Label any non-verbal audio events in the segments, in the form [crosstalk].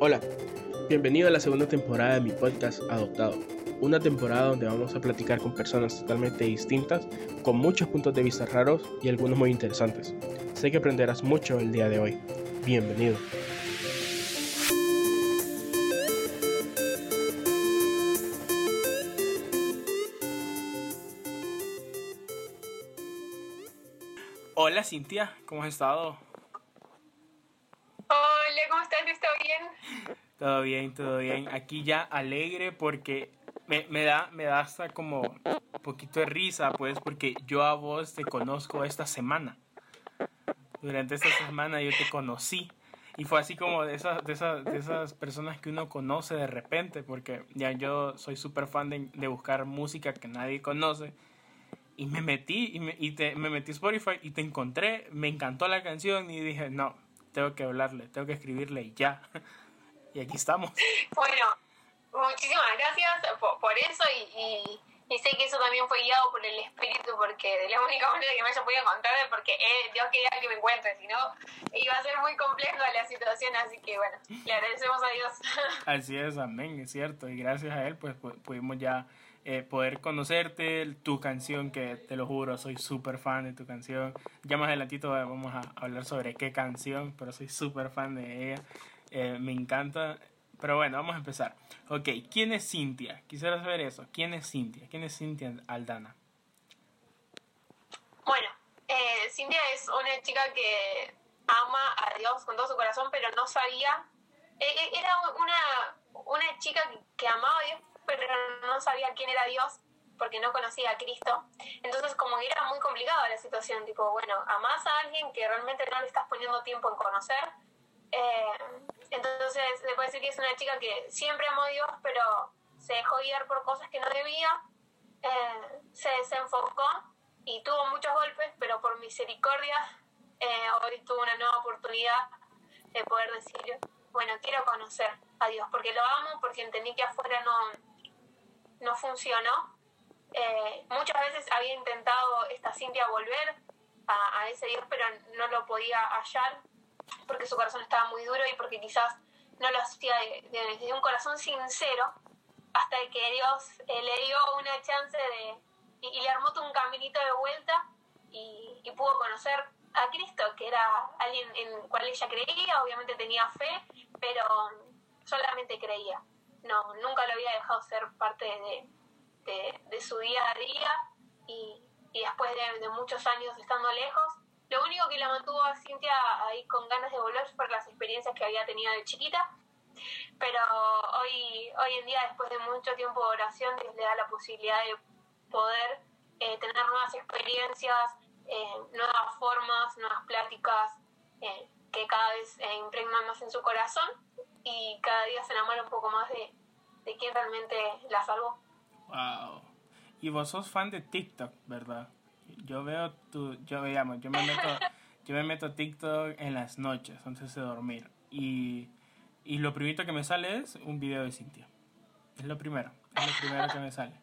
Hola, bienvenido a la segunda temporada de mi podcast Adoptado, una temporada donde vamos a platicar con personas totalmente distintas, con muchos puntos de vista raros y algunos muy interesantes. Sé que aprenderás mucho el día de hoy. Bienvenido. Hola Cintia, ¿cómo has estado? Hola, ¿cómo estás? ¿Está bien? Todo bien, todo bien. Aquí ya alegre porque me, me, da, me da hasta como un poquito de risa, pues, porque yo a vos te conozco esta semana. Durante esta semana yo te conocí. Y fue así como de esas, de esas, de esas personas que uno conoce de repente, porque ya yo soy súper fan de, de, buscar música que nadie conoce. Y me metí, y, me, y te, me metí Spotify y te encontré, me encantó la canción y dije, no, tengo que hablarle, tengo que escribirle y ya. [laughs] y aquí estamos. [laughs] Bueno, muchísimas gracias por, por eso y, y, y, sé que eso también fue guiado por el espíritu porque de la única manera que me haya podido encontrar es porque eh, Dios quería que me encuentre, si no iba a ser muy compleja la situación, así que bueno, le agradecemos a Dios. [laughs] Así es, amén, es cierto, y gracias a Él pues pudimos ya eh, poder conocerte, tu canción, que te lo juro, soy súper fan de tu canción. Ya más adelantito vamos a hablar sobre qué canción, pero soy súper fan de ella. Eh, me encanta. Pero bueno, vamos a empezar. Ok, ¿quién es Cintia? Quisiera saber eso. ¿Quién es Cintia? ¿Quién es Cintia Aldana? Bueno, eh, Cintia es una chica que ama a Dios con todo su corazón, pero no sabía. Eh, era una, una chica que, que amaba a Dios, pero no sabía quién era Dios porque no conocía a Cristo. Entonces como que era muy complicada la situación, tipo, bueno, amás a alguien que realmente no le estás poniendo tiempo en conocer. Eh, entonces le puedo decir que es una chica que siempre amó a Dios, pero se dejó guiar por cosas que no debía, eh, se desenfocó y tuvo muchos golpes, pero por misericordia eh, hoy tuvo una nueva oportunidad de poder decir, bueno, quiero conocer a Dios, porque lo amo, porque entendí que afuera no, no funcionó. Eh, muchas veces había intentado esta Cintia volver a, ese Dios, pero no lo podía hallar porque su corazón estaba muy duro y porque quizás no lo hacía desde de, un corazón sincero hasta que Dios eh, le dio una chance de y, le armó un caminito de vuelta y, pudo conocer a Cristo, que era alguien en cual ella creía, obviamente tenía fe, pero solamente creía. No, nunca lo había dejado ser parte de, de, su día a día y, después de, de, muchos años estando lejos, lo único que la mantuvo a Cintia ahí con ganas de volver fueron las experiencias que había tenido de chiquita. Pero hoy, hoy en día, después de mucho tiempo de oración, Dios le da la posibilidad de poder eh, tener nuevas experiencias, eh, nuevas formas, nuevas pláticas eh, que cada vez impregnan más en su corazón y cada día se enamora un poco más de, de quién realmente la salvó. Wow. Y vos sos fan de TikTok, ¿verdad? Yo veo tu, yo digamos, yo me meto, yo me meto TikTok en las noches antes de dormir y, y lo primero que me sale es un video de Cintia. Es lo primero, es lo primero que me sale.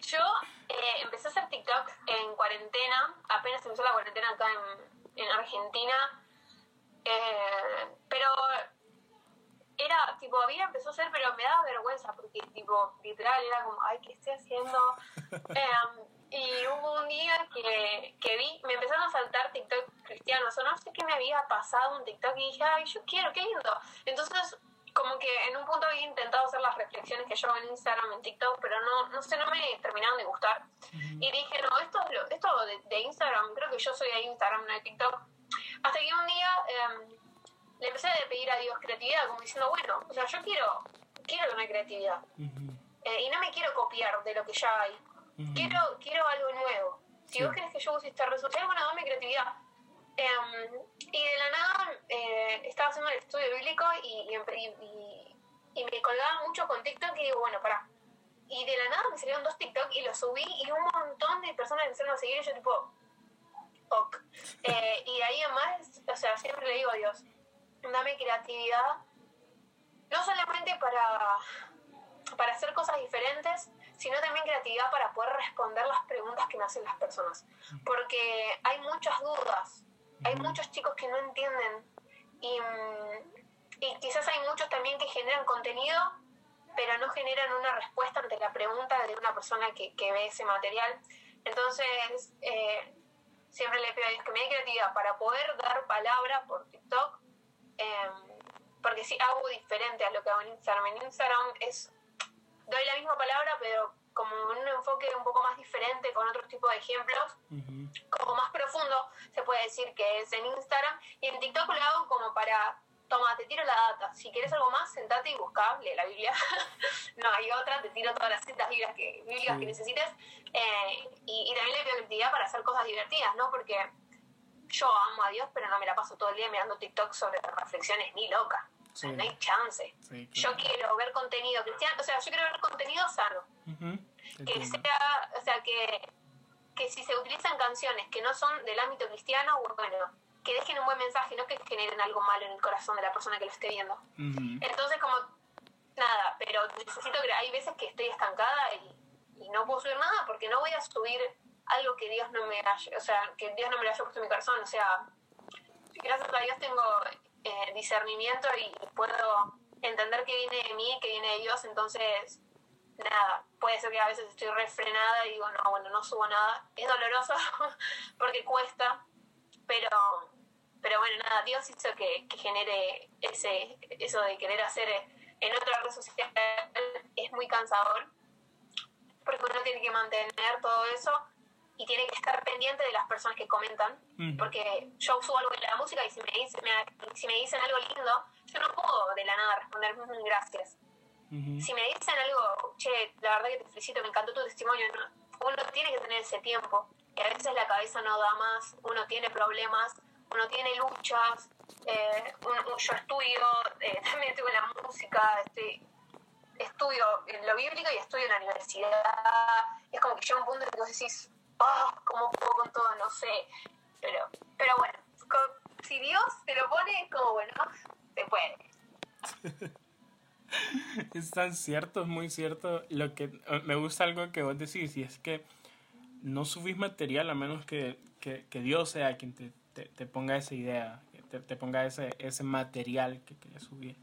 Yo eh, empecé a hacer TikTok en cuarentena, apenas empezó la cuarentena acá en, en Argentina, eh, pero era, tipo, había empezó a hacer, pero me daba vergüenza, porque, tipo, literal, era como, ay, ¿qué estoy haciendo? [laughs] eh, y hubo un día que, que vi, me empezaron a saltar TikTok cristianos, o no sé qué me había pasado un TikTok, y dije, ay, yo quiero, qué lindo. Entonces, como que en un punto había intentado hacer las reflexiones que yo hago en Instagram, en TikTok, pero no, no sé, no me terminaron de gustar. Uh -huh. Y dije, no, esto, esto de, de, Instagram, creo que yo soy de Instagram, no de TikTok. Hasta que un día... Eh, le empecé a pedir a Dios creatividad, como diciendo, bueno, o sea, yo quiero, quiero una creatividad. Uh -huh. eh, y no me quiero copiar de lo que ya hay. Quiero, quiero algo nuevo. Si sí. vos querés que yo use este resultado, bueno, dame creatividad. Eh, y de la nada eh, estaba haciendo el estudio bíblico y, y, y, y, me colgaba mucho con TikTok y digo, bueno, pará. Y de la nada me salieron dos TikTok y los subí y un montón de personas empezaron a seguir y yo tipo, ok. [laughs] Eh, y de ahí además, o sea, siempre le digo a Dios, dame creatividad, no solamente para, para hacer cosas diferentes, sino también creatividad para poder responder las preguntas que me hacen las personas. Porque hay muchas dudas, hay muchos chicos que no entienden y, y quizás hay muchos también que generan contenido, pero no generan una respuesta ante la pregunta de una persona que, que ve ese material. Entonces, eh, siempre le pido a Dios que me dé creatividad para poder dar palabra por TikTok, em, porque sí hago diferente a lo que hago en Instagram. En Instagram es, doy la misma palabra, pero como un enfoque un poco más diferente, con otro tipo de ejemplos, como más profundo, se puede decir que es en Instagram, y en TikTok lo hago como para toma, te tiro la data. Si quieres algo más, sentate y busca, lee la Biblia. [laughs] no hay otra, te tiro todas las citas bíblicas que, bíblicas que necesites. Eh, y, también le pido creatividad para hacer cosas divertidas, ¿no? Porque yo amo a Dios, pero no me la paso todo el día mirando TikTok sobre reflexiones ni loca. No hay chance. Yo quiero ver contenido cristiano, o sea, yo quiero ver contenido sano. Que sea, o sea, que, que si se utilizan canciones que no son del ámbito cristiano, bueno, que dejen un buen mensaje, no que generen algo malo en el corazón de la persona que lo esté viendo. Entonces, como, nada, pero necesito que hay veces que estoy estancada y, no puedo subir nada porque no voy a subir algo que Dios no me haya, o sea, que Dios no me lo haya puesto en mi corazón, o sea, gracias a Dios tengo eh, discernimiento y puedo entender que viene de mí, que viene de Dios, entonces, nada, puede ser que a veces estoy refrenada y digo, no, bueno, no subo nada, es doloroso [laughs] porque cuesta, pero pero bueno, nada, Dios hizo que, que genere ese, eso de querer hacer en otra red social es muy cansador, porque uno tiene que mantener todo eso y tiene que estar pendiente de las personas que comentan, porque yo subo algo de la música y si me, dicen, si me dicen algo lindo, yo no puedo de la nada responder mm, gracias. Si me dicen algo, che, la verdad que te felicito, me encantó tu testimonio, uno tiene que tener ese tiempo, y a veces la cabeza no da más, uno tiene problemas, uno tiene luchas, eh, yo estudio, [laughs] eh, también estudio en la música, estudio en lo bíblico y estudio en la universidad. Es como que llega un punto en que vos decís, oh, ¿cómo puedo con todo? No sé. Pero, pero bueno, si Dios te lo pone, como bueno, se puede. [laughs] es tan cierto, es muy cierto. Lo que me gusta algo que vos decís, y es que no subís material a menos que, que, que Dios sea quien te te, te ponga esa idea, te, te, ponga ese, ese material que quieres subir.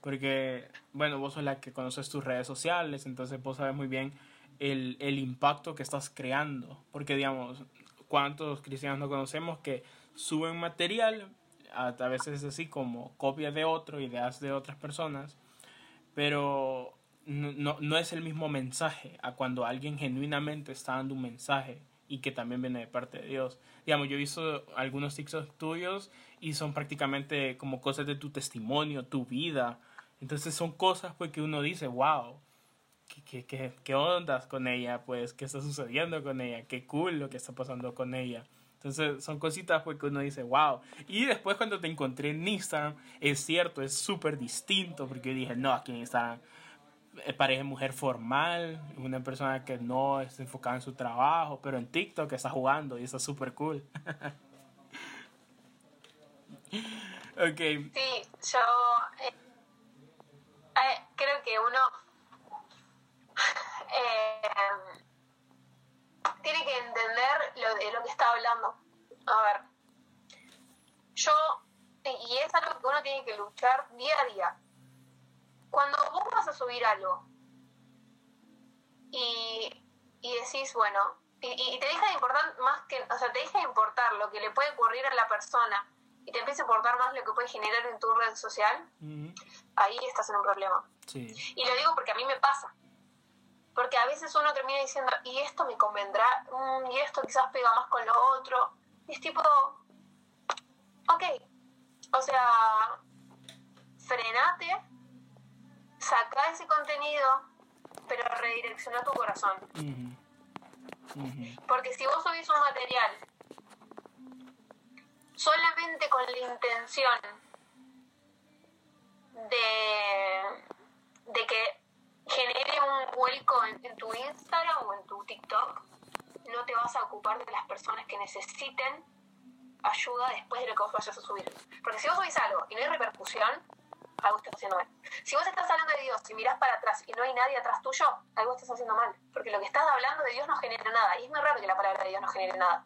Porque, bueno, vos sos la que conoces tus redes sociales, entonces vos sabes muy bien el, impacto que estás creando. Porque, digamos, ¿cuántos cristianos no conocemos que suben material? A, a veces es así como copias de otro, ideas de otras personas, pero no es el mismo mensaje a cuando alguien genuinamente está dando un mensaje y que también viene de parte de Dios. Digamos, yo he visto algunos TikToks tuyos y son prácticamente como cosas de tu testimonio, tu vida. Entonces son cosas pues que uno dice, wow, ¿qué, qué, qué ondas con ella? Pues, ¿qué está sucediendo con ella? Qué cool lo que está pasando con ella. Entonces son cositas pues que uno dice, wow. Y después cuando te encontré en Instagram, es cierto, es súper distinto porque yo dije, no, aquí en Instagram eh, parece mujer formal, una persona que no está enfocada en su trabajo, pero en TikTok está jugando y está súper cool. [laughs] ok. Sí, yo eh, eh, creo que uno tiene que entender lo de lo que está hablando. A ver, yo, y es algo que uno tiene que luchar día a día cuando vos vas a subir algo y, decís, bueno, y, te deja de importar más que, o sea, te deja de importar lo que le puede ocurrir a la persona y te empieza a importar más lo que puede generar en tu red social, ahí estás en un problema. Y lo digo porque a mí me pasa. Porque a veces uno termina diciendo, y esto me convendrá, mm, y esto quizás pega más con lo otro. Y es tipo, ok, o sea, frenate saca ese contenido, pero redirecciona tu corazón. Porque si vos subís un material solamente con la intención de, de que genere un vuelco en, tu Instagram o en tu TikTok, no te vas a ocupar de las personas que necesiten ayuda después de lo que vos vayas a subir. Porque si vos subís algo y no hay repercusión, algo estás haciendo mal. Si vos estás hablando de Dios y mirás para atrás y no hay nadie atrás tuyo, algo estás haciendo mal. Porque lo que estás hablando de Dios no genera nada. Y es muy raro que la palabra de Dios no genere nada.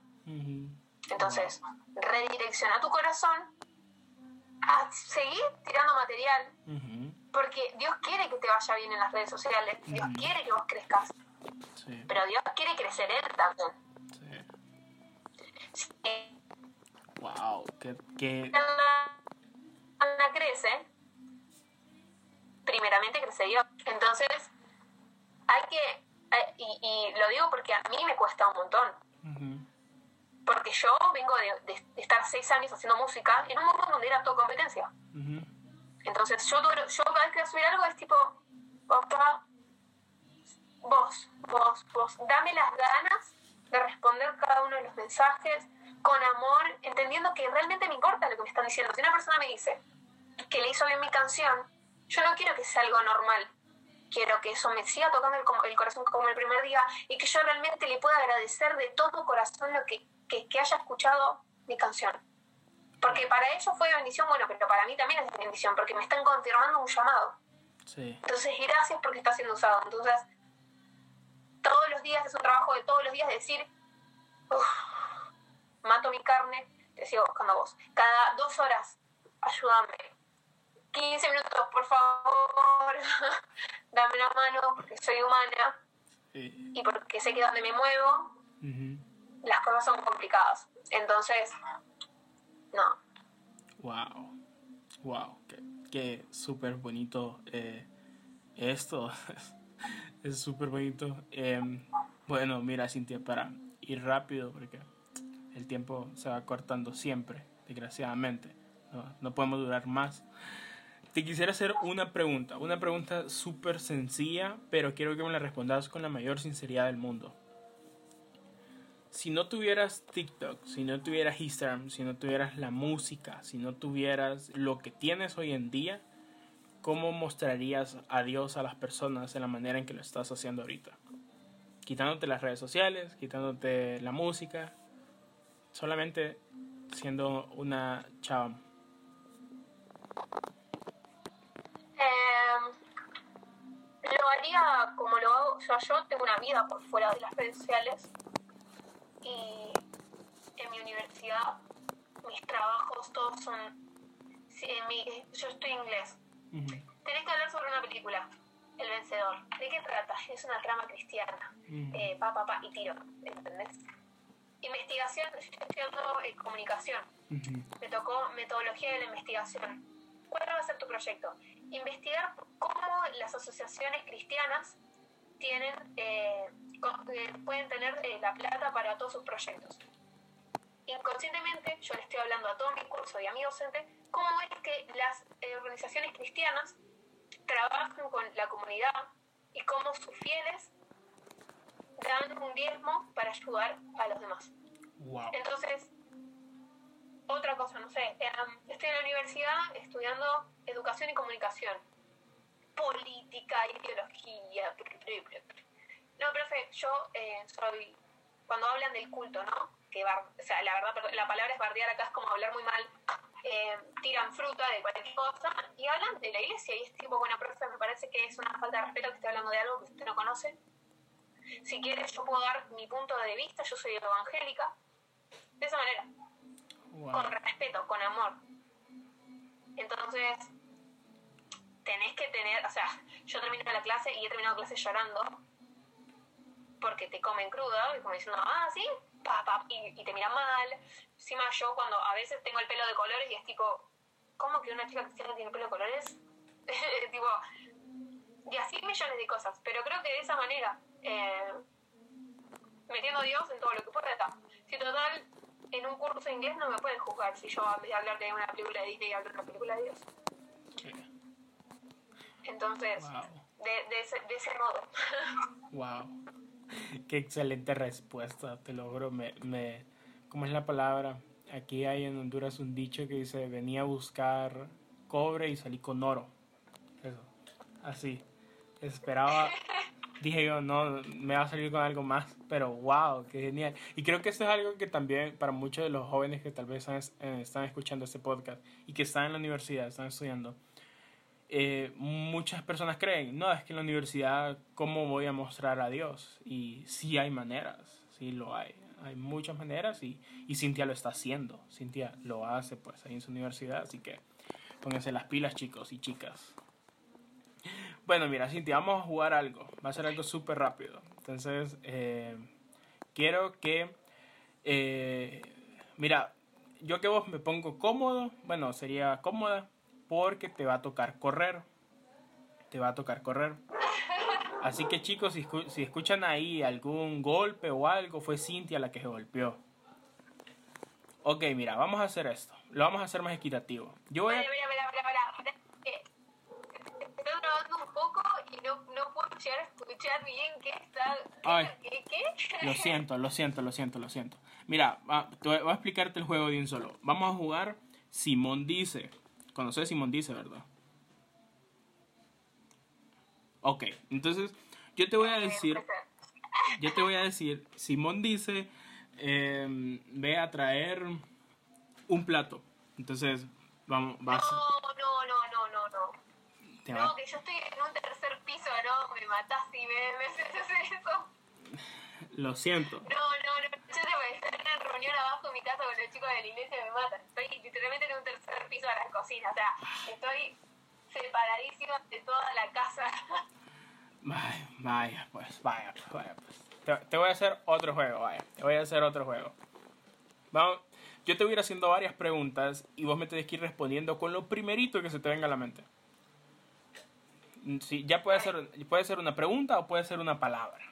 Entonces, redirecciona tu corazón a seguir tirando material, porque Dios quiere que te vaya bien en las redes sociales, Dios quiere que vos crezcas, pero Dios quiere crecer Él también. Sí. Wow, que... que... Ana crece, primeramente crece Dios. Entonces, hay que, eh, y, lo digo porque a mí me cuesta un montón. Porque yo vengo de, estar seis años haciendo música en un mundo donde era todo competencia. Entonces, yo, yo cada vez que voy a subir algo es tipo, papá, vos, vos, vos, dame las ganas de responder cada uno de los mensajes con amor, entendiendo que realmente me importa lo que me están diciendo. Si una persona me dice que le hizo bien mi canción, yo no quiero que sea algo normal. Quiero que eso me siga tocando el, corazón como el primer día y que yo realmente le pueda agradecer de todo corazón lo que, que, haya escuchado mi canción. Porque para ellos fue bendición, bueno, pero para mí también es bendición, porque me están confirmando un llamado. Sí. Entonces, gracias porque está siendo usado. Entonces, todos los días es un trabajo de todos los días decir, mato mi carne, te sigo buscando a vos. Cada dos horas, ayúdame. 15 minutos, por favor, [laughs] dame una mano porque soy humana y porque sé que donde me muevo las cosas son complicadas. Entonces, no. Wow, wow, qué, súper bonito eh, esto. [laughs] es súper bonito. Em, bueno, mira, Cintia, para ir rápido, porque el tiempo se va cortando siempre, desgraciadamente. No, no podemos durar más. Te quisiera hacer una pregunta, una pregunta súper sencilla, pero quiero que me la respondas con la mayor sinceridad del mundo. Si no tuvieras TikTok, si no tuvieras Instagram, si no tuvieras la música, si no tuvieras lo que tienes hoy en día, ¿cómo mostrarías a Dios a las personas de la manera en que lo estás haciendo ahorita? Quitándote las redes sociales, quitándote la música, solamente siendo una chava lo haría como lo hago, o sea, yo tengo una vida por fuera de las redes sociales y en mi universidad mis trabajos todos son, en mi, yo estoy inglés. Tenés que hablar sobre una película, El Vencedor. ¿De qué trata? Es una trama cristiana, eh, pa, pa, pa, y tiro, ¿entendés? Investigación, yo estoy estudiando eh, comunicación. Me tocó metodología de la investigación. ¿Cuál va a ser tu proyecto? investigar cómo las asociaciones cristianas tienen, eh, eh, pueden tener eh, la plata para todos sus proyectos. Inconscientemente, yo le estoy hablando a todo mi curso y a mi docente, cómo es que las organizaciones cristianas trabajan con la comunidad y cómo sus fieles dan un diezmo para ayudar a los demás. Entonces, otra cosa, no sé, em, estoy en la universidad estudiando educación y comunicación, política, ideología. No, profe, yo eh, soy, cuando hablan del culto, ¿no? Que o sea, la verdad, la palabra es bardear acá es como hablar muy mal, eh, tiran fruta de cualquier cosa y hablan de la iglesia y es tipo, bueno, profe, me parece que es una falta de respeto que esté hablando de algo que usted no conoce. Si quiere, yo puedo dar mi punto de vista, yo soy evangélica, de esa manera con respeto, con amor. Entonces, tenés que tener, o sea, yo termino la clase y he terminado clase llorando porque te comen crudo y como diciendo, ah, sí, pa, y, te miran mal. Encima yo cuando a veces tengo el pelo de colores y es tipo, ¿cómo que una chica cristiana tiene pelo de colores? [laughs] tipo, y así millones de cosas, pero creo que de esa manera, eh, metiendo a Dios en todo lo que pueda, si total en un curso de inglés no me pueden juzgar si yo en vez de hablar de una película de Disney hablo de una película de Dios. Entonces, de, ese, de, ese, modo. [laughs] wow. [laughs] Qué excelente respuesta, te logro. Me, me, ¿Cómo es la palabra? Aquí hay en Honduras un dicho que dice, venía a buscar cobre y salí con oro. Eso, así. Esperaba [laughs] dije yo, no, me va a salir con algo más, pero wow, qué genial. Y creo que esto es algo que también para muchos de los jóvenes que tal vez están, están escuchando este podcast y que están en la universidad, están estudiando, eh, muchas personas creen, no, es que en la universidad, ¿cómo voy a mostrar a Dios? Y sí hay maneras, sí lo hay, hay muchas maneras y, y Cintia lo está haciendo, Cintia lo hace pues ahí en su universidad, así que Pónganse las pilas, chicos y chicas. Bueno, mira, Cintia, vamos a jugar algo. Va a ser algo súper rápido. Entonces, eh, quiero que... eh, mira, yo que vos me pongo cómodo, bueno, sería cómoda, porque te va a tocar correr. Te va a tocar correr. Así que chicos, si, escu- si escuchan ahí algún golpe o algo, fue Cintia la que se golpeó. Ok, mira, vamos a hacer esto. Lo vamos a hacer más equitativo. Yo voy a... Mira, mira, mira. Eh, Estoy grabando un poco y no, no puedo llegar a escuchar bien qué está. ¿Qué? Ay. ¿Qué? Lo siento, lo siento, lo siento, lo siento. Mira, va- te voy voy a explicarte el juego de un solo. Vamos a jugar Simón Dice. Conoces Simón Dice, ¿verdad? Ok, entonces yo te voy a decir, yo te voy a decir, Simón dice, eh, ve a traer un plato. Entonces, vamos, vas, No, no, no, no, no, no. te va- No, que yo estoy en un tercer piso, no, me matás si me, me haces eso. Lo siento. No, no, no, yo te voy a estar en una reunión abajo en mi casa con los chicos de la iglesia y me matan. Estoy literalmente en un tercer piso de la cocina, o sea, estoy separadísima de toda la casa. Vaya, vaya, pues, vaya, pues, vaya, pues. Te, te voy a hacer otro juego, vaya. Te voy a hacer otro juego. Vamos, yo te voy a ir haciendo varias preguntas y vos me tenés que ir respondiendo con lo primerito que se te venga a la mente. Mm, Sí, ya puede ser, puede ser una pregunta o puede ser una palabra.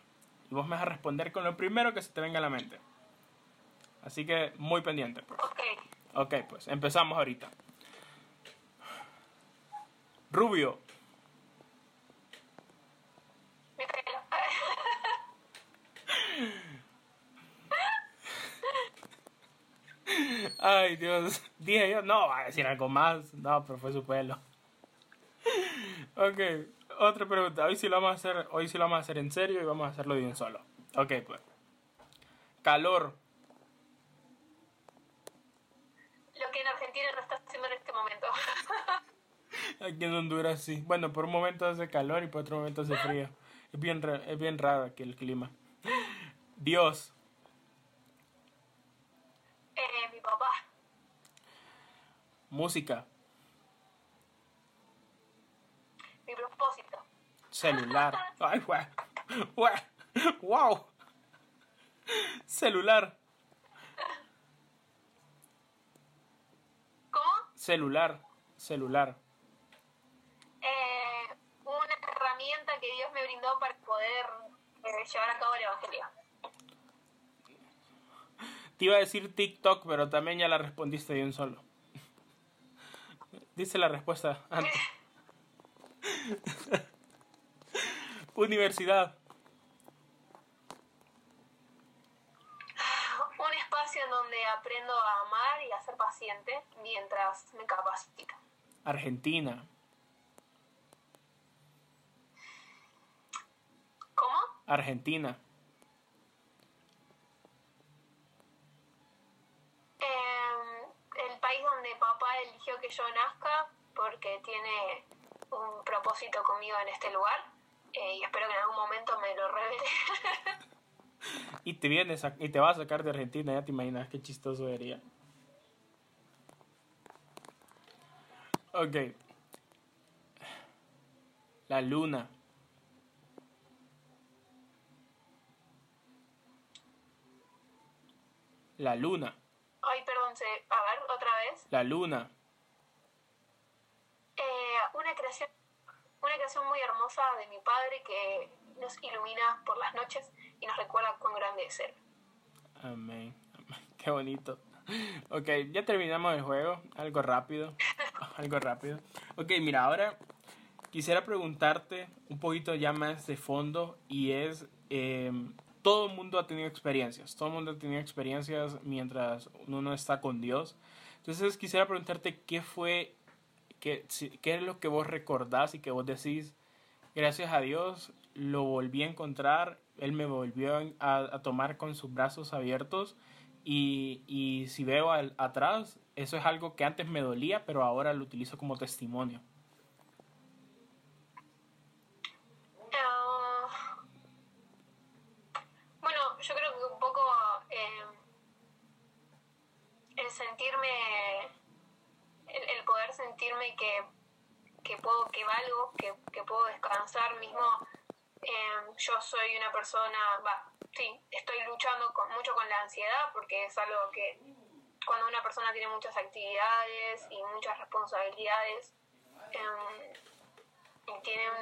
Y vos me vas a responder con lo primero que se te venga a la mente. Así que muy pendiente. Pues. Ok, Ok, pues empezamos ahorita. Rubio, mi pelo. [laughs] Ay, Dios. Dije yo, no, va a decir algo más. No, pero fue su pelo. Ok, otra pregunta. Hoy sí lo vamos a hacer, hoy sí lo vamos a hacer en serio y vamos a hacerlo de un solo. Ok, pues. Calor, Lo que en Argentina no está haciendo en este momento. [laughs] aquí en Honduras sí. Bueno, por un momento hace calor y por otro momento hace frío. Es bien, es bien raro aquí el clima. Dios, Eh, mi papá. música, Mi propósito. Celular. Ay. Guau. Wow. Celular, ¿Cómo? celular, celular. Eh, una herramienta que Dios me brindó para poder eh, llevar a cabo el Evangelio. Te iba a decir TikTok, pero también ya la respondiste de un solo. Dice la respuesta antes. [laughs] [laughs] Universidad, Un espacio en donde aprendo a amar y a ser paciente mientras me capacito. Argentina, ¿Cómo? Argentina, Eh, el país donde papá eligió que yo nazca porque tiene un propósito conmigo en este lugar eh, y espero que en algún momento me lo revele. [laughs] y te vienes a- y te vas a sacar de Argentina, ya te imaginas qué chistoso sería. Ok. La luna. La luna, Ay, perdón, se... a ver, otra vez. la luna. Eh, una creación una creación muy hermosa de mi padre que nos ilumina por las noches y nos recuerda cuán grande es él. Amén. [laughs] Qué bonito. Ok, ya terminamos el juego. Algo rápido. [laughs] Algo rápido. Ok, mira, ahora quisiera preguntarte un poquito ya más de fondo y es, eh, todo el mundo ha tenido experiencias, todo el mundo ha tenido experiencias mientras uno está con Dios. Entonces quisiera preguntarte qué fue, qué, si- qué es lo que vos recordás y que vos decís, gracias a Dios lo volví a encontrar, Él me volvió a, a tomar con sus brazos abiertos y, y si veo al- atrás, eso es algo que antes me dolía, pero ahora lo utilizo como testimonio. Ah, bueno, yo creo que un poco eh, el sentirme, el, el poder sentirme que, que puedo, que valgo, que, que puedo descansar mismo. Em, yo soy una persona, va, sí, estoy luchando con, mucho con la ansiedad porque es algo que cuando una persona tiene muchas actividades y muchas responsabilidades, eh, tienen,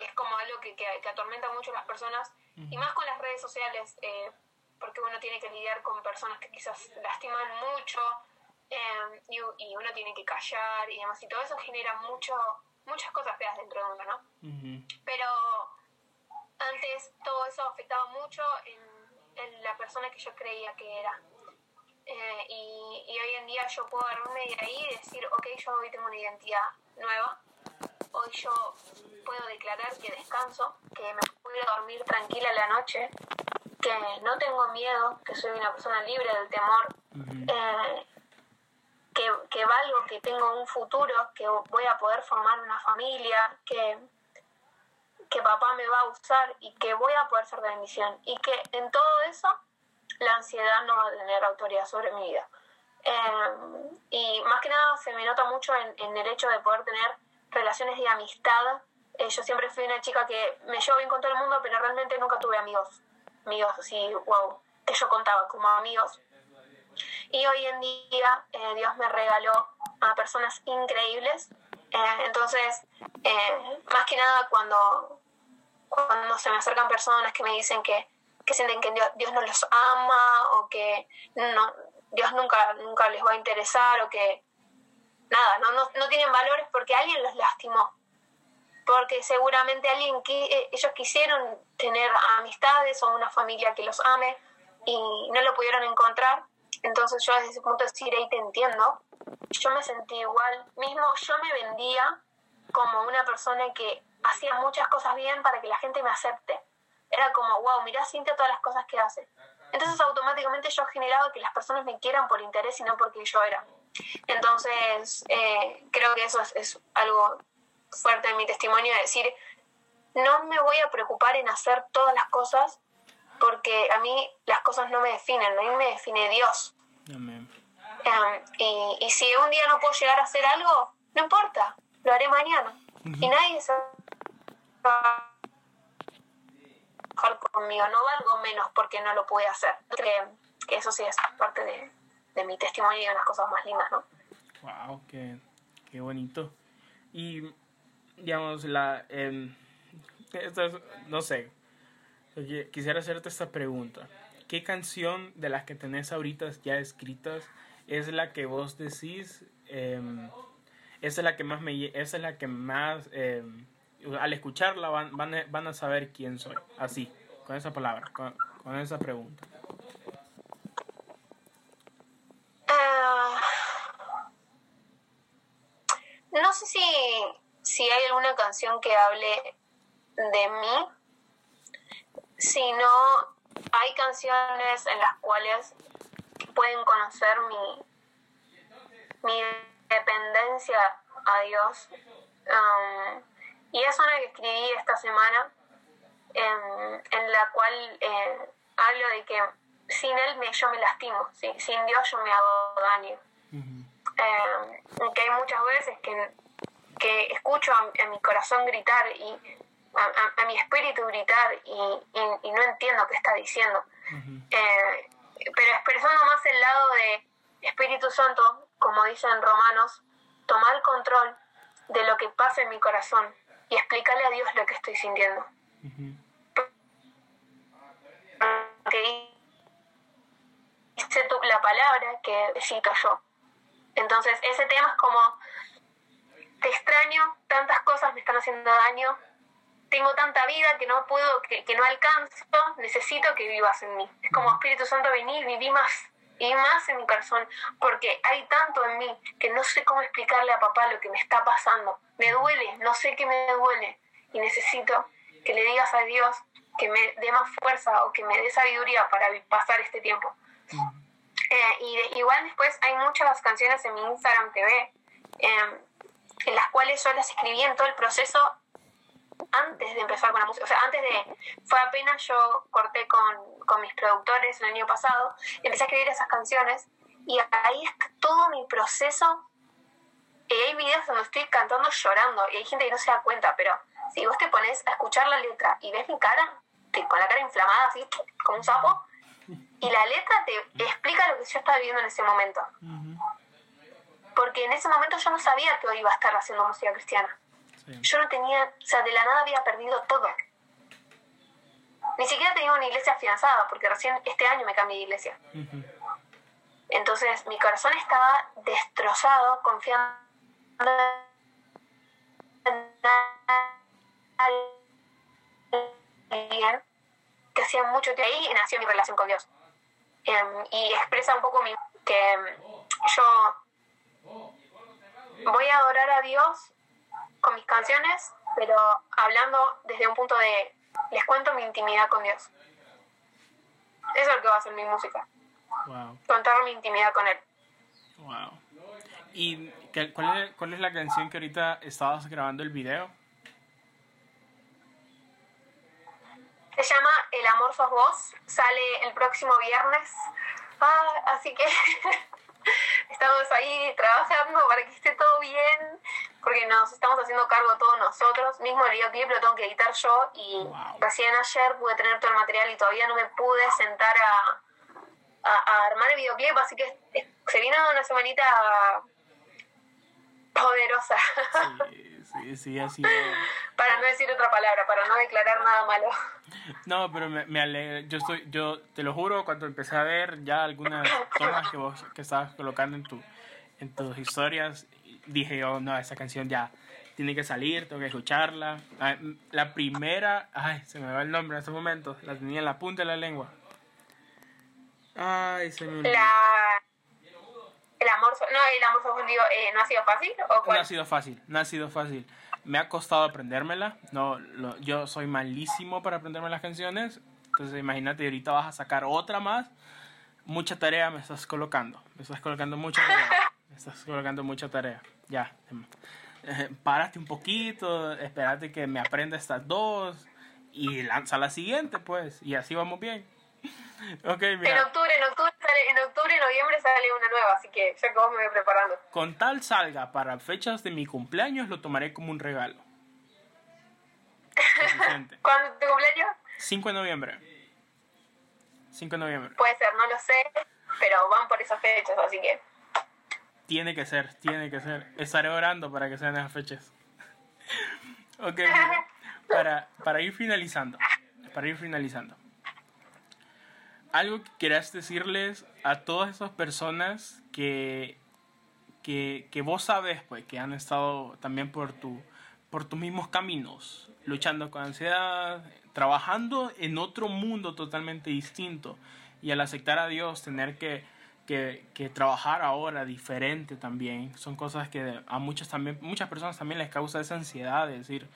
es como algo que, que, atormenta mucho a las personas y más con las redes sociales, eh, porque uno tiene que lidiar con personas que quizás lastiman mucho em, y, y, uno tiene que callar y demás, y todo eso genera mucho, muchas cosas feas dentro de uno, ¿no? Pero antes todo eso afectaba mucho en, la persona que yo creía que era. Eh, y, y, hoy en día yo puedo agarrarme de ahí y decir, ok, yo hoy tengo una identidad nueva, hoy yo puedo declarar que descanso, que me puedo dormir tranquila la noche, que no tengo miedo, que soy una persona libre del temor, eh, que, valgo, que tengo un futuro, que voy a poder formar una familia, que, que papá me va a usar y que voy a poder ser de bendición. Y que en todo eso la ansiedad no va a tener autoridad sobre mi vida. Eh, y más que nada se me nota mucho en, en el hecho de poder tener relaciones de amistad. Eh, yo siempre fui una chica que me llevo bien con todo el mundo, pero realmente nunca tuve amigos, amigos así, wow, que yo contaba como amigos. Y hoy en día eh, Dios me regaló a personas increíbles. Eh, entonces, más que nada cuando, cuando se me acercan personas que me dicen que, que sienten que Dios, Dios, no los ama o que no, Dios nunca, nunca les va a interesar o que nada, no, no, no tienen valores porque alguien los lastimó. Porque seguramente alguien que eh, ellos quisieron tener amistades o una familia que los ame y no lo pudieron encontrar. Entonces yo desde ese punto decir, ahí te entiendo, yo me sentí igual. Mismo yo me vendía como una persona que hacía muchas cosas bien para que la gente me acepte. Era como, wow, mirá Cintia todas las cosas que hace. Entonces automáticamente yo generaba que las personas me quieran por interés y no porque yo era. Entonces, eh, creo que eso es, algo fuerte en mi testimonio, de decir, no me voy a preocupar en hacer todas las cosas porque a mí las cosas no me definen, a mí me define Dios. Em, y, y, si un día no puedo llegar a hacer algo, no importa, lo haré mañana. Y nadie se va a conmigo, no valgo menos porque no lo pude hacer. Que, que eso sí es parte de, de mi testimonio y unas cosas más lindas, ¿no? Wow, qué, qué bonito. Y, digamos, la... Eh, no sé, quisiera hacerte esta pregunta. ¿Qué canción de las que tenés ahorita ya escritas es la que vos decís? Eh, esa es la que más me... Es la que más... Eh, al escucharla van, van, van, a saber quién soy. Así, con esa palabra, con, con esa pregunta. no sé si, si hay alguna canción que hable de mí, sino hay canciones en las cuales pueden conocer mi, mi dependencia a Dios. Um, y es una que escribí esta semana, en, la cual eh, hablo de que sin Él me, yo me lastimo, sin Dios yo me hago daño. Eh, que hay muchas veces que, que escucho a, mi corazón gritar y a, mi espíritu gritar y, y, no entiendo qué está diciendo. eh, pero expresando más el lado de Espíritu Santo, como dicen Romanos, tomar el control de lo que pasa en mi corazón y explicarle a Dios lo que estoy sintiendo. Porque dice la palabra que cito yo. Entonces, ese tema es como, te extraño, tantas cosas me están haciendo daño, tengo tanta vida que no puedo, que, no alcanzo, necesito que vivas en mí. Es como Espíritu Santo, vení, viví más, viví más en mi corazón, porque hay tanto en mí que no sé cómo explicarle a papá lo que me está pasando. Me duele, no sé qué me duele, y necesito que le digas a Dios que me dé más fuerza o que me dé sabiduría para pasar este tiempo. Eh, y igual después hay muchas canciones en mi Instagram TV em, en las cuales yo las escribí en todo el proceso antes de empezar con la música. O sea, antes de. Fue apenas yo corté con, con mis productores el año pasado, empecé a escribir esas canciones y ahí está todo mi proceso Y hay videos donde estoy cantando llorando y hay gente que no se da cuenta, pero si vos te pones a escuchar la letra y ves mi cara, con la cara inflamada así, como un sapo, y la letra te explica lo que yo estaba viviendo en ese momento. Porque en ese momento yo no sabía que hoy iba a estar haciendo música cristiana. Yo no tenía, o sea, de la nada había perdido todo. Ni siquiera tenía una iglesia afianzada, porque recién este año me cambié de iglesia. Entonces mi corazón estaba destrozado, confiando en alguien que hacía mucho tiempo ahí nació mi relación con Dios. Em, y expresa un poco mi, que em, yo voy a adorar a Dios con mis canciones, pero hablando desde un punto de les cuento mi intimidad con Dios. Eso es lo que va a hacer mi música. Contar mi intimidad con Él. Wow. ¿Y cuál es, cuál es la canción que ahorita estabas grabando el video? Se llama El amor sos vos, sale el próximo viernes. Ah, así que [laughs] estamos ahí trabajando para que esté todo bien, porque nos estamos haciendo cargo todos nosotros. Mismo el videoclip lo tengo que editar yo y recién ayer pude tener todo el material y todavía no me pude sentar a, a, armar el videoclip, así que se viene una semanita poderosa. Sí, sí, así. [laughs] para no decir otra palabra, para no declarar nada malo. No, pero me, me alegra. Yo estoy, yo te lo juro, cuando empecé a ver ya algunas [laughs] tomas que vos que estabas colocando en tu, en tus historias, dije yo, no, esa canción ya tiene que salir, tengo que escucharla. La primera, ay, se me va el nombre en estos momentos, la tenía en la punta de la lengua. Ay, se me La... El amor, no, el amor eh, ¿no ha sido fácil? ¿o No ha sido fácil, no ha sido fácil. Me ha costado aprendérmela. No, yo soy malísimo para aprenderme las canciones. Entonces, imagínate, ahorita vas a sacar otra más. Mucha tarea me estás colocando. Me estás colocando mucha tarea. [laughs] Me estás colocando mucha tarea. Ya. Eh, párate un poquito, espérate que me aprenda estas dos y lanza la siguiente, pues. Y así vamos bien. [laughs] Okay, mira. En octubre, en octubre, en octubre, noviembre sale una nueva, así que ya vos me voy preparando. Con tal salga para fechas de mi cumpleaños, lo tomaré como un regalo. [laughs] ¿Cuándo tu cumpleaños? 5 de noviembre. 5 de noviembre. Puede ser, no lo sé, pero van por esas fechas, así que. Tiene que ser, tiene que ser. Estaré orando para que sean esas fechas. [laughs] ok, [laughs] para, para ir finalizando. Para ir finalizando algo que quieras decirles a todas esas personas que, que, que, vos sabes, pues, que han estado también por, tu, por tus mismos caminos, luchando con ansiedad, trabajando en otro mundo totalmente distinto. Y al aceptar a Dios tener que, que, que trabajar ahora diferente también, son cosas que a muchas, también, muchas personas también les causa esa ansiedad de decir,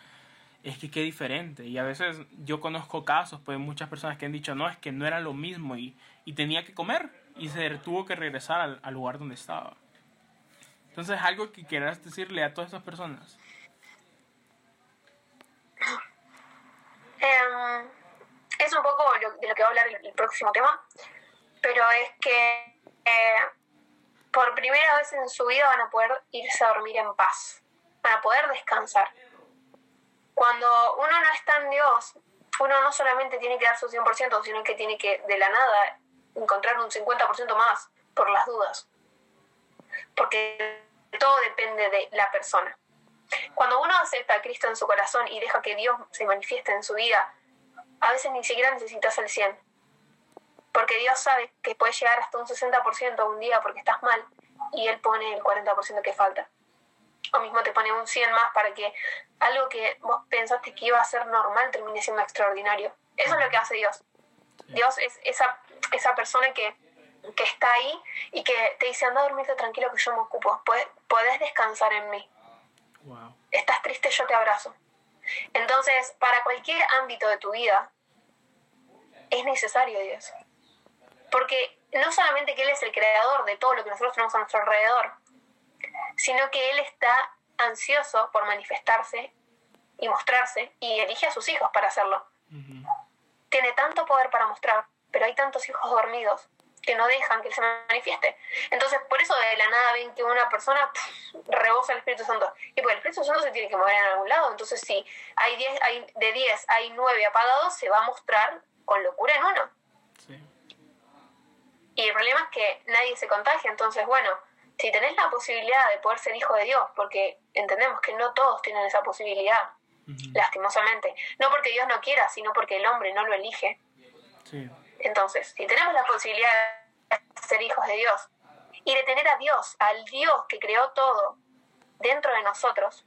es que qué diferente. Y a veces yo conozco casos, pues muchas personas que han dicho, no, es que no era lo mismo y, y tenía que comer y se tuvo que regresar al, lugar donde estaba. Entonces, algo que quieras decirle a todas esas personas. Em, es un poco de lo que va a hablar el, próximo tema, pero es que eh, por primera vez en su vida van a poder irse a dormir en paz, van a poder descansar cuando uno no está en Dios, uno no solamente tiene que dar su 100%, sino que tiene que de la nada encontrar un 50% más por las dudas. Porque todo depende de la persona. Cuando uno acepta a Cristo en su corazón y deja que Dios se manifieste en su vida, a veces ni siquiera necesitas el 100. Porque Dios sabe que puedes llegar hasta un 60% un día porque estás mal y Él pone el 40% que falta o mismo te pone un 100 más para que algo que vos pensaste que iba a ser normal termine siendo extraordinario. Eso es lo que hace Dios. Dios es esa, esa persona que, que está ahí y que te dice, anda a dormirte tranquilo que yo me ocupo, podés, descansar en mí. Estás triste, yo te abrazo. Entonces, para cualquier ámbito de tu vida, es necesario Dios. Porque no solamente que Él es el creador de todo lo que nosotros tenemos a nuestro alrededor, sino que Él está ansioso por manifestarse y mostrarse y elige a sus hijos para hacerlo. Tiene tanto poder para mostrar, pero hay tantos hijos dormidos que no dejan que se manifieste. Entonces, por eso de la nada ven que una persona rebosa el Espíritu Santo. Y pues el Espíritu Santo se tiene que mover en algún lado. Entonces, si hay, diez, hay de 10 hay 9 apagados, se va a mostrar con locura en uno. Y el problema es que nadie se contagia. Entonces, bueno, si tenés la posibilidad de poder ser hijo de Dios, porque entendemos que no todos tienen esa posibilidad, lastimosamente. No porque Dios no quiera, sino porque el hombre no lo elige. Entonces, si tenemos la posibilidad de ser hijos de Dios y de tener a Dios, al Dios que creó todo dentro de nosotros,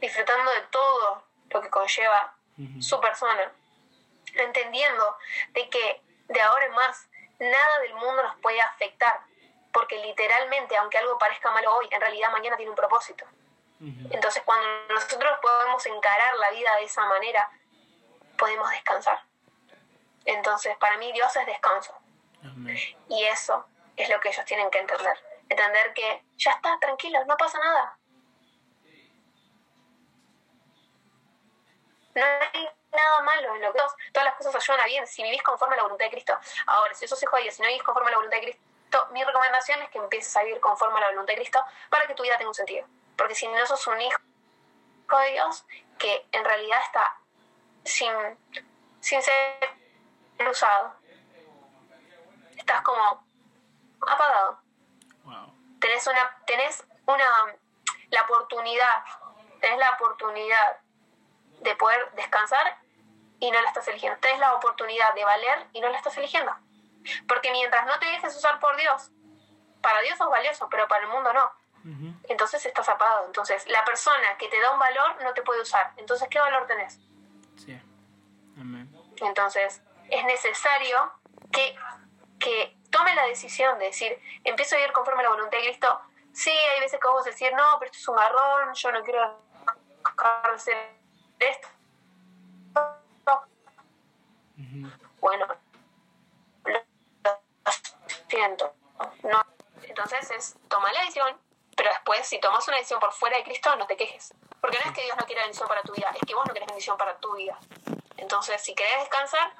disfrutando de todo lo que conlleva su persona, entendiendo de que de ahora en más nada del mundo nos puede afectar, porque literalmente, aunque algo parezca malo hoy, en realidad mañana tiene un propósito. Entonces, cuando nosotros podemos encarar la vida de esa manera, podemos descansar. Entonces, para mí Dios es descanso. Y eso es lo que ellos tienen que entender. Entender que ya está, tranquilo, no pasa nada. No hay nada malo en lo que todas las cosas ayudan a bien si vivís conforme a la voluntad de Cristo. Ahora, si sos hijo de Dios, si no vivís conforme a la voluntad de Cristo, mi recomendación es que empieces a vivir conforme a la voluntad de Cristo para que tu vida tenga un sentido. Porque si no sos un hijo de Dios, que en realidad está sin, sin ser usado, estás como apagado. Tenés una, tenés una, la oportunidad, tenés la oportunidad de poder descansar y no la estás eligiendo. Tenés la oportunidad de valer y no la estás eligiendo. Porque mientras no te dejes usar por Dios, para Dios sos valioso, pero para el mundo no entonces estás apagado. Entonces, la persona que te da un valor no te puede usar. Entonces, ¿qué valor tenés? Sí. Amén. Entonces, es necesario que, que tome la decisión de decir, empiezo a vivir conforme a la voluntad de Cristo. Sí, hay veces que vos decir, no, pero esto es un garrón, yo no quiero hacer esto. Bueno, 100%. No. Entonces es tomar la decisión, pero después si tomas una decisión por fuera de Cristo, no te quejes. Porque no es que Dios no quiera bendición para tu vida, es que vos no querés bendición para tu vida. Entonces, si querés descansar,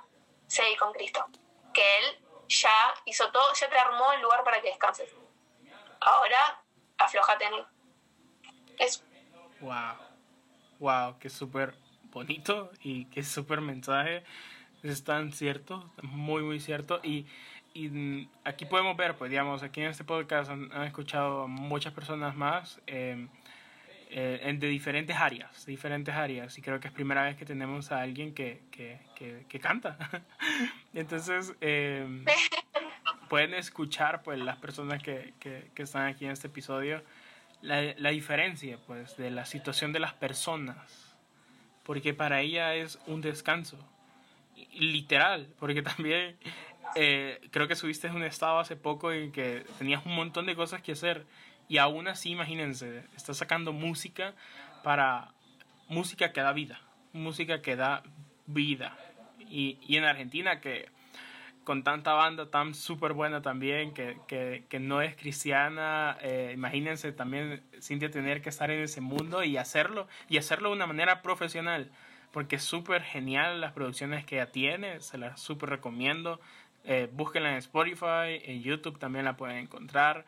seguí con Cristo. Que Él ya hizo todo, ya te armó el lugar para que descanses. Ahora, aflojate en Él. Eso. Wow. Wow, qué súper bonito y qué súper mensaje. Es tan cierto, muy, muy cierto. Y y aquí podemos ver, pues digamos, aquí en este podcast han, escuchado muchas personas más em, eh, de diferentes áreas, de diferentes áreas, y creo que es primera vez que tenemos a alguien que, que, que, canta. [laughs] Entonces, em, pueden escuchar, pues, las personas que, que, están aquí en este episodio, la, la diferencia, pues, de la situación de las personas, porque para ella es un descanso, literal, porque también eh, creo que subiste un estado hace poco en que tenías un montón de cosas que hacer y aún así, imagínense, estás sacando música para música que da vida, música que da vida. Y, y en Argentina que con tanta banda tan súper buena también, que, que, que, no es cristiana, eh, imagínense también Cintia tener que estar en ese mundo y hacerlo, y hacerlo de una manera profesional, porque es súper genial las producciones que ella tiene, se las súper recomiendo. Eh, búsquenla en Spotify, en YouTube también la pueden encontrar.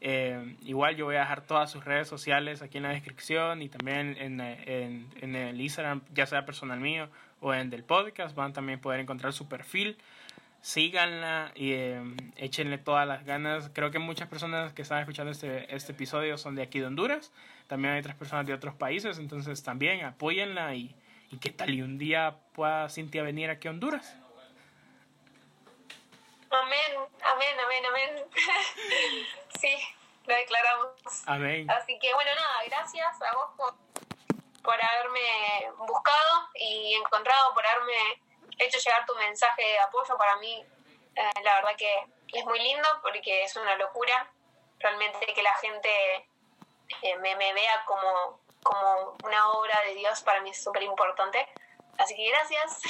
Eh, igual yo voy a dejar todas sus redes sociales aquí en la descripción y también en, en, el Instagram, ya sea personal mío o en del podcast, van a también poder encontrar su perfil. Síganla y eh, échenle todas las ganas. Creo que muchas personas que están escuchando este, este episodio son de aquí de Honduras. También hay otras personas de otros países, entonces también apóyenla y, y qué tal y un día pueda Cintia venir aquí a Honduras. Amén, amén, amén, amén. sí, lo declaramos. Amén. Así que bueno, nada, gracias a vos por, haberme buscado y encontrado, por haberme hecho llegar tu mensaje de apoyo. Para mí, eh, la verdad que es muy lindo porque es una locura realmente que la gente eh, me, me, vea como, como una obra de Dios. Para mí es súper importante. Así que gracias.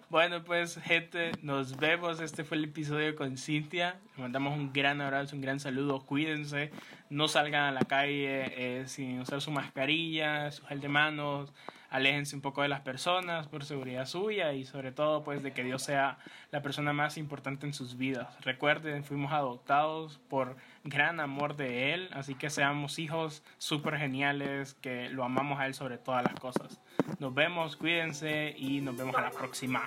[laughs] bueno, pues gente, nos vemos. Este fue el episodio con Cintia. Le mandamos un gran abrazo, un gran saludo. Cuídense. no salgan a la calle eh, sin usar su mascarilla, su gel de manos, aléjense un poco de las personas por seguridad suya y sobre todo pues de que Dios sea la persona más importante en sus vidas. Recuerden, fuimos adoptados por gran amor de Él, así que seamos hijos súper geniales, que lo amamos a Él sobre todas las cosas. Nos vemos, cuídense y nos vemos a la próxima.